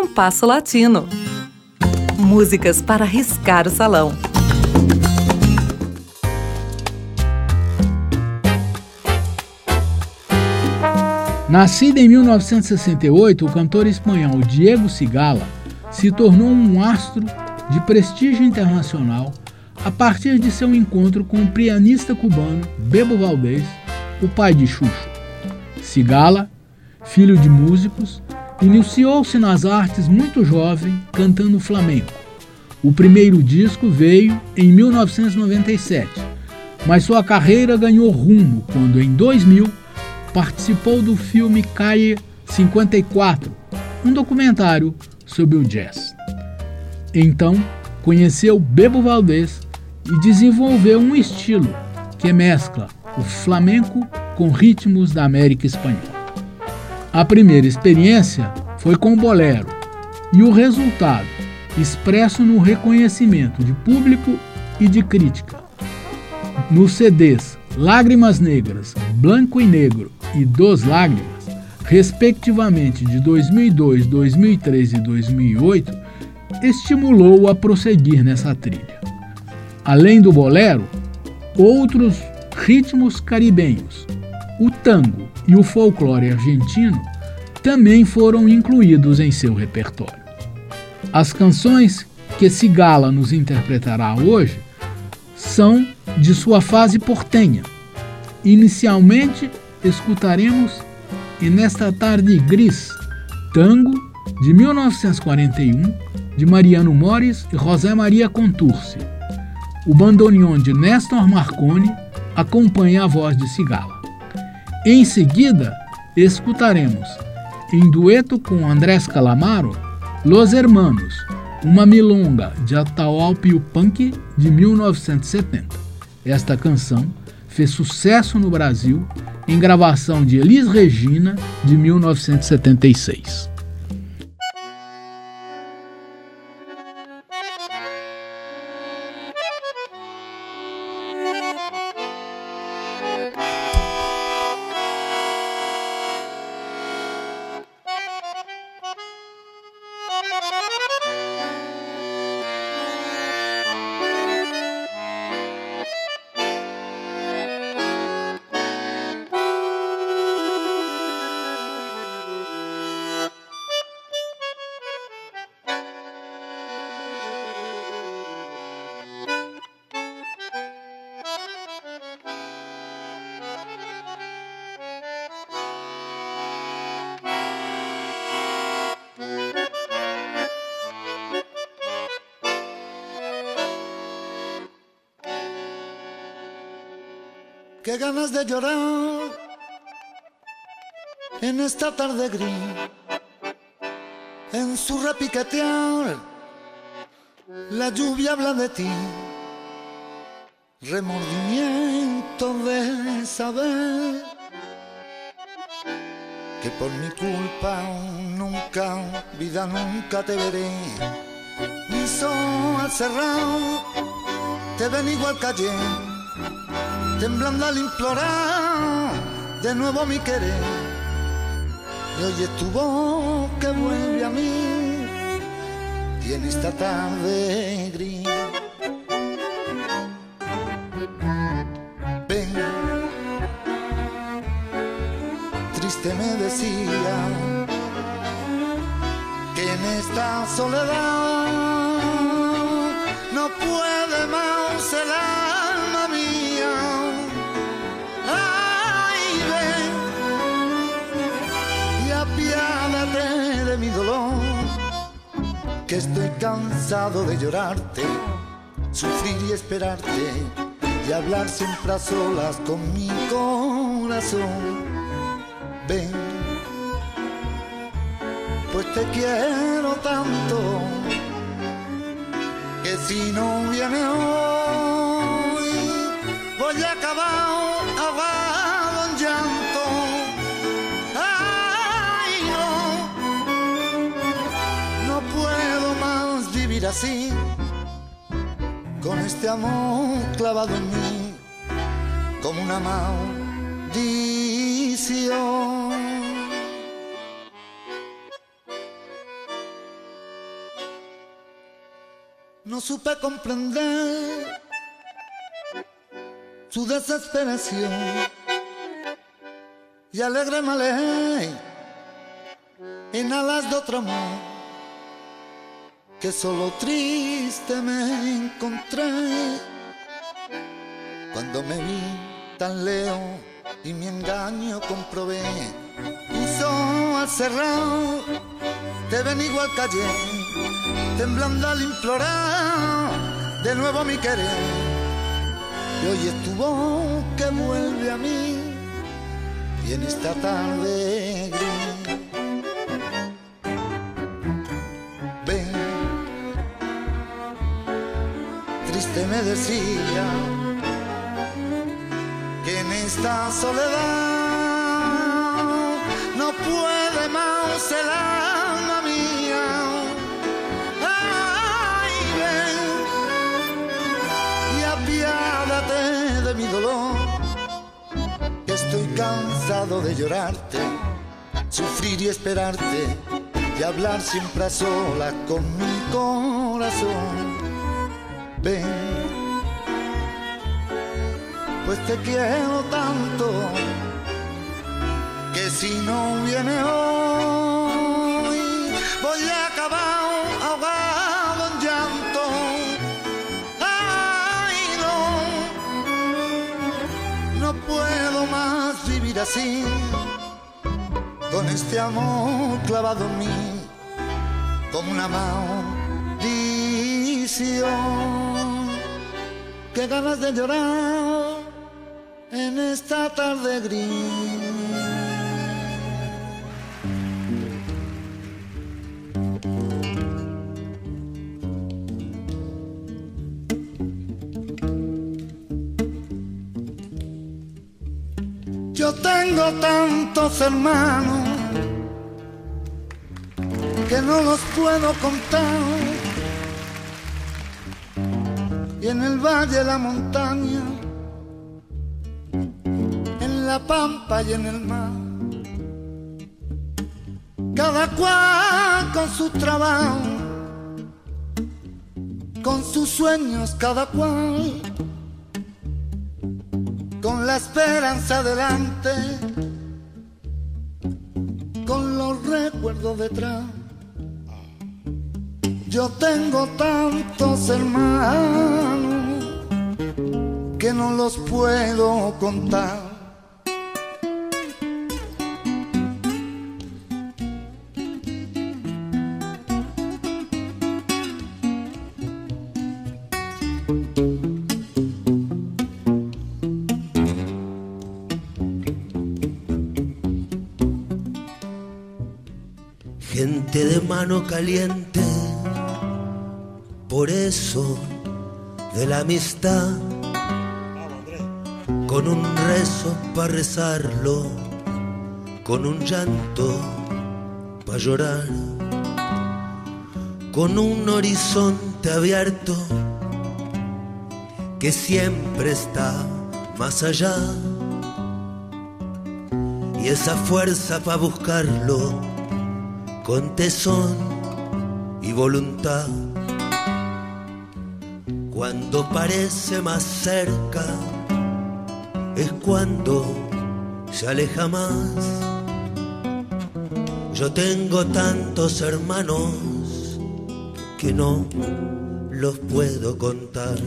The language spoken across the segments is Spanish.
Compasso Latino. Músicas para riscar o salão. Nascido em 1968, o cantor espanhol Diego Cigala se tornou um astro de prestígio internacional a partir de seu encontro com o pianista cubano Bebo Valdez, o pai de Xuxo. Cigala, filho de músicos, iniciou-se nas artes muito jovem, cantando flamenco. O primeiro disco veio em 1997, mas sua carreira ganhou rumo quando, em 2000, participou do filme Calle 54, um documentário sobre o jazz. Então, conheceu Bebo Valdez e desenvolveu um estilo que mescla o flamenco com ritmos da América Espanhola. A primeira experiência foi com o bolero e o resultado, expresso no reconhecimento de público e de crítica. Nos CDs Lágrimas Negras, Blanco e Negro e Dos Lágrimas, respectivamente de 2002, 2003 e 2008, estimulou a prosseguir nessa trilha. Além do bolero, outros ritmos caribenhos, o tango e o folclore argentino também foram incluídos em seu repertório. As canções que Cigala nos interpretará hoje são de sua fase portenha. Inicialmente, escutaremos E Nesta Tarde Gris, tango de 1941, de Mariano Mores e José Maria Contursi. O bandoneon de Néstor Marconi acompanha a voz de Cigala. Em seguida, escutaremos, em dueto com Andrés Calamaro, Los Hermanos, uma milonga de Atahualpa Punk de 1970. Esta canção fez sucesso no Brasil em gravação de Elis Regina de 1976. Qué ganas de llorar en esta tarde gris, en su repiquetear, la lluvia habla de ti, remordimiento de saber que por mi culpa nunca, vida nunca te veré, mi sol cerrado, te ven igual calle temblando al implorar de nuevo mi querer. Y oye tu voz que vuelve a mí y en esta tarde gris. Ven, triste me decía que en esta soledad no puede más el que estoy cansado de llorarte, sufrir y esperarte, y hablar siempre a solas con mi corazón. Ven, pues te quiero tanto, que si no viene hoy, así, con este amor clavado en mí, como una maldición. no supe comprender su desesperación y alegre me en alas de otro amor que solo triste me encontré. Cuando me vi tan leo y mi engaño comprobé hizo al cerrar te ven igual callé temblando al implorar de nuevo mi querer. Y hoy es tu voz que vuelve a mí y en esta tarde gris triste me decía que en esta soledad no puede más el alma mía. Ay, ven y apiádate de mi dolor. Estoy cansado de llorarte, sufrir y esperarte y hablar siempre a solas con mi corazón. Ven pues te quiero tanto que si no viene hoy voy a acabar ahogado en llanto. Ay, no, no puedo más vivir así, con este amor clavado en mí, como una maldición. Qué ganas de llorar en esta tarde gris. Yo tengo tantos hermanos que no los puedo contar. Y en el valle, la montaña, en la pampa y en el mar. Cada cual con su trabajo, con sus sueños, cada cual con la esperanza delante, con los recuerdos detrás. Yo tengo tantos hermanos que no los puedo contar. Gente de mano caliente, por eso de la amistad, con un rezo para rezarlo, con un llanto para llorar, con un horizonte abierto que siempre está más allá y esa fuerza para buscarlo con tesón y voluntad. Cuando parece más cerca es cuando se aleja más. Yo tengo tantos hermanos que no los puedo contar.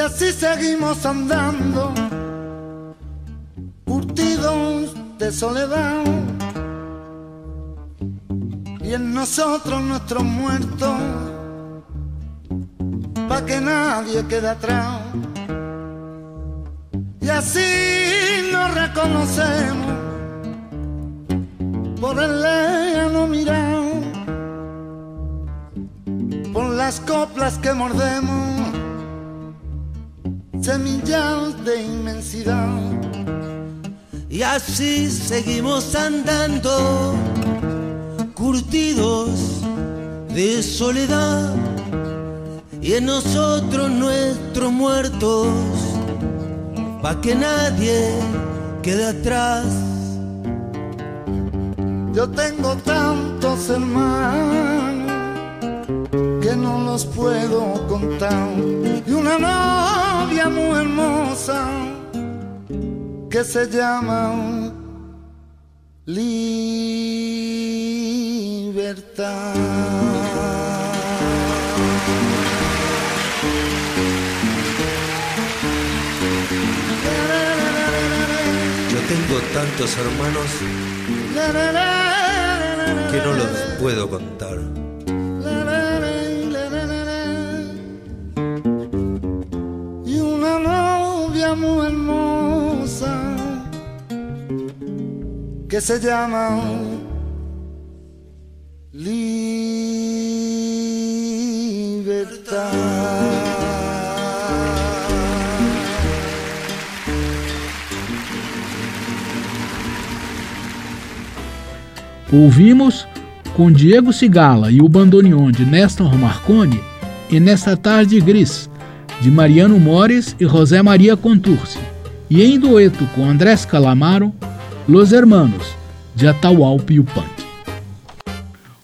Y así seguimos andando, curtidos de soledad. Y en nosotros nuestros muertos, pa' que nadie quede atrás. Y así nos reconocemos por el lejano mirar, por las coplas que mordemos semillas de inmensidad. Y así seguimos andando, curtidos de soledad y en nosotros nuestros muertos, pa' que nadie quede atrás. Yo tengo tantos hermanos no los puedo contar y una novia muy hermosa que se llama libertad. tengo tantos hermanos que no los puedo contar. Se llama Libertad. Ouvimos com Diego Cigala e o bandoneon de Néstor Marconi e Nesta Tarde Gris, de Mariano Mores e José Maria Contursi, e em dueto com Andrés Calamaro, Los Hermanos, de Atahualpa Yupanqui.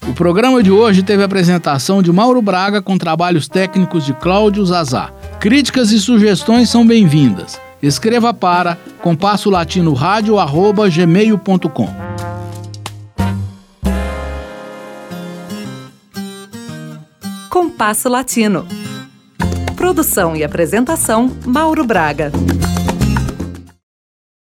O programa de hoje teve a apresentação de Mauro Braga com trabalhos técnicos de Cláudio Zazá. Críticas e sugestões são bem-vindas. Escreva para compasso latino rádio@gmail.com. Compasso Latino. Produção e apresentação: Mauro Braga.